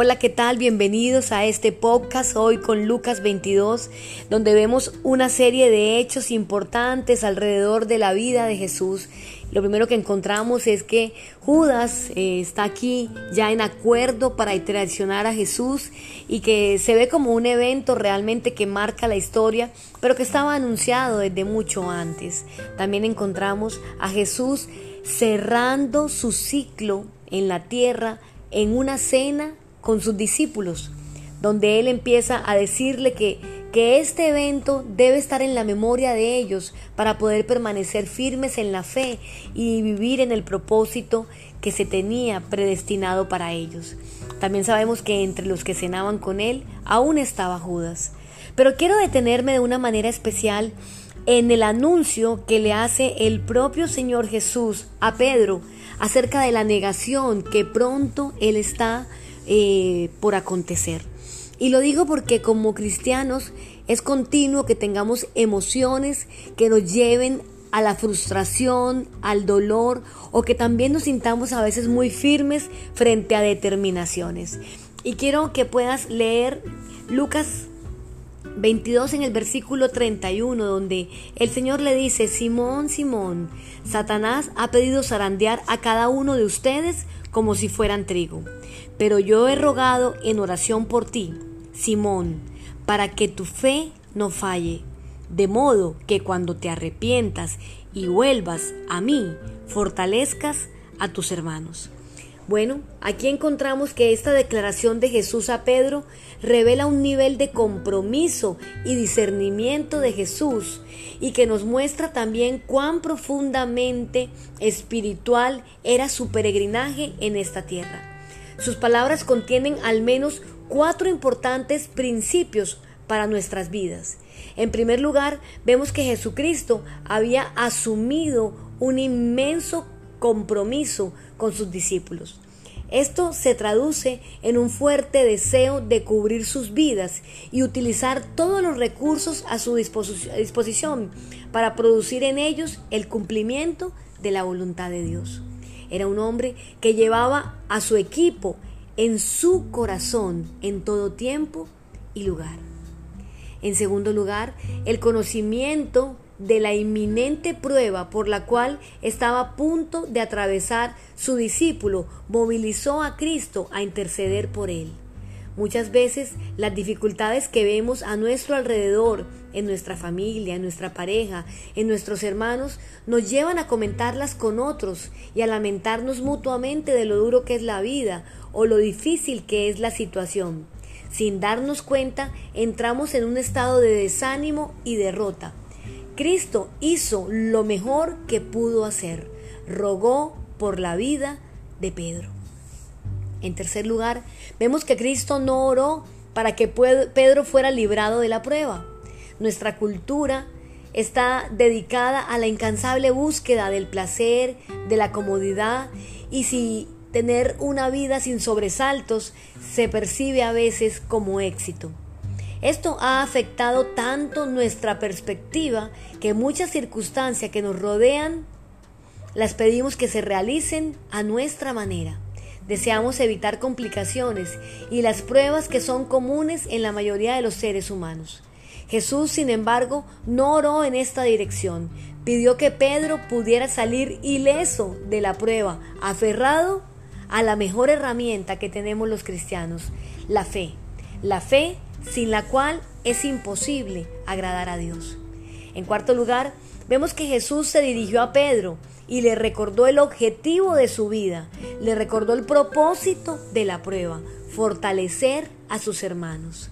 Hola, ¿qué tal? Bienvenidos a este podcast hoy con Lucas 22, donde vemos una serie de hechos importantes alrededor de la vida de Jesús. Lo primero que encontramos es que Judas eh, está aquí ya en acuerdo para traicionar a Jesús y que se ve como un evento realmente que marca la historia, pero que estaba anunciado desde mucho antes. También encontramos a Jesús cerrando su ciclo en la tierra en una cena con sus discípulos, donde él empieza a decirle que, que este evento debe estar en la memoria de ellos para poder permanecer firmes en la fe y vivir en el propósito que se tenía predestinado para ellos. También sabemos que entre los que cenaban con él aún estaba Judas. Pero quiero detenerme de una manera especial en el anuncio que le hace el propio Señor Jesús a Pedro acerca de la negación que pronto él está eh, por acontecer. Y lo digo porque como cristianos es continuo que tengamos emociones que nos lleven a la frustración, al dolor o que también nos sintamos a veces muy firmes frente a determinaciones. Y quiero que puedas leer Lucas 22 en el versículo 31, donde el Señor le dice, Simón, Simón, Satanás ha pedido zarandear a cada uno de ustedes como si fueran trigo. Pero yo he rogado en oración por ti, Simón, para que tu fe no falle, de modo que cuando te arrepientas y vuelvas a mí, fortalezcas a tus hermanos. Bueno, aquí encontramos que esta declaración de Jesús a Pedro revela un nivel de compromiso y discernimiento de Jesús y que nos muestra también cuán profundamente espiritual era su peregrinaje en esta tierra. Sus palabras contienen al menos cuatro importantes principios para nuestras vidas. En primer lugar, vemos que Jesucristo había asumido un inmenso compromiso con sus discípulos. Esto se traduce en un fuerte deseo de cubrir sus vidas y utilizar todos los recursos a su disposición para producir en ellos el cumplimiento de la voluntad de Dios. Era un hombre que llevaba a su equipo en su corazón en todo tiempo y lugar. En segundo lugar, el conocimiento de la inminente prueba por la cual estaba a punto de atravesar su discípulo movilizó a Cristo a interceder por él. Muchas veces las dificultades que vemos a nuestro alrededor, en nuestra familia, en nuestra pareja, en nuestros hermanos, nos llevan a comentarlas con otros y a lamentarnos mutuamente de lo duro que es la vida o lo difícil que es la situación. Sin darnos cuenta, entramos en un estado de desánimo y derrota. Cristo hizo lo mejor que pudo hacer. Rogó por la vida de Pedro. En tercer lugar, vemos que Cristo no oró para que Pedro fuera librado de la prueba. Nuestra cultura está dedicada a la incansable búsqueda del placer, de la comodidad y si tener una vida sin sobresaltos se percibe a veces como éxito. Esto ha afectado tanto nuestra perspectiva que muchas circunstancias que nos rodean las pedimos que se realicen a nuestra manera. Deseamos evitar complicaciones y las pruebas que son comunes en la mayoría de los seres humanos. Jesús, sin embargo, no oró en esta dirección. Pidió que Pedro pudiera salir ileso de la prueba, aferrado a la mejor herramienta que tenemos los cristianos, la fe. La fe sin la cual es imposible agradar a Dios. En cuarto lugar, vemos que Jesús se dirigió a Pedro y le recordó el objetivo de su vida, le recordó el propósito de la prueba, fortalecer a sus hermanos.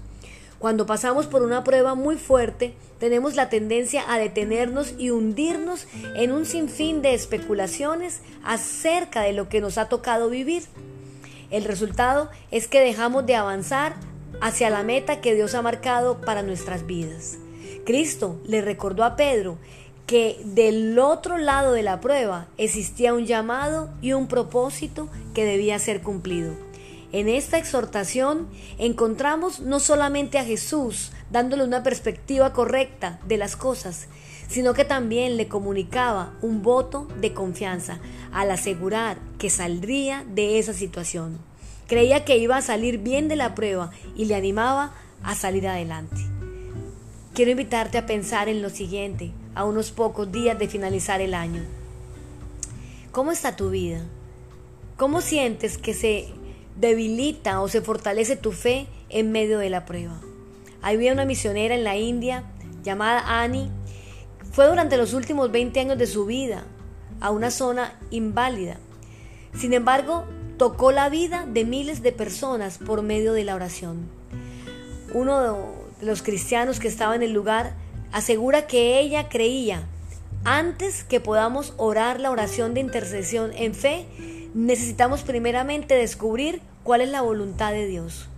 Cuando pasamos por una prueba muy fuerte, tenemos la tendencia a detenernos y hundirnos en un sinfín de especulaciones acerca de lo que nos ha tocado vivir. El resultado es que dejamos de avanzar hacia la meta que Dios ha marcado para nuestras vidas. Cristo le recordó a Pedro que del otro lado de la prueba existía un llamado y un propósito que debía ser cumplido. En esta exhortación encontramos no solamente a Jesús dándole una perspectiva correcta de las cosas, sino que también le comunicaba un voto de confianza al asegurar que saldría de esa situación. Creía que iba a salir bien de la prueba y le animaba a salir adelante. Quiero invitarte a pensar en lo siguiente, a unos pocos días de finalizar el año. ¿Cómo está tu vida? ¿Cómo sientes que se debilita o se fortalece tu fe en medio de la prueba? Había una misionera en la India llamada Annie. Fue durante los últimos 20 años de su vida a una zona inválida. Sin embargo, tocó la vida de miles de personas por medio de la oración. Uno de los cristianos que estaba en el lugar asegura que ella creía, antes que podamos orar la oración de intercesión en fe, necesitamos primeramente descubrir cuál es la voluntad de Dios.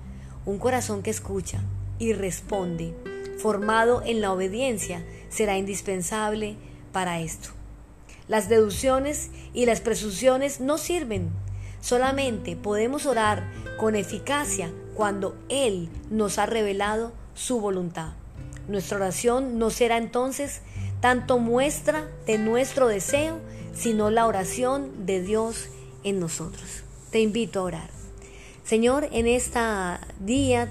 Un corazón que escucha y responde, formado en la obediencia, será indispensable para esto. Las deducciones y las presunciones no sirven. Solamente podemos orar con eficacia cuando Él nos ha revelado su voluntad. Nuestra oración no será entonces tanto muestra de nuestro deseo, sino la oración de Dios en nosotros. Te invito a orar. Señor, en este día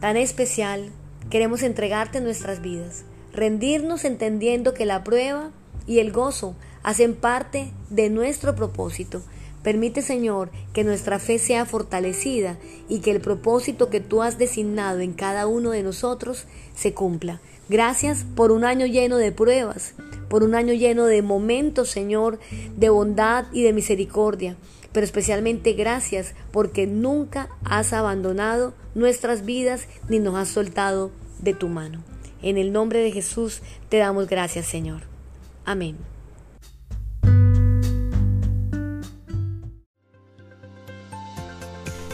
tan especial, queremos entregarte nuestras vidas, rendirnos entendiendo que la prueba y el gozo hacen parte de nuestro propósito Permite, Señor, que nuestra fe sea fortalecida y que el propósito que tú has designado en cada uno de nosotros se cumpla. Gracias por un año lleno de pruebas, por un año lleno de momentos, Señor, de bondad y de misericordia. Pero especialmente gracias porque nunca has abandonado nuestras vidas ni nos has soltado de tu mano. En el nombre de Jesús te damos gracias, Señor. Amén.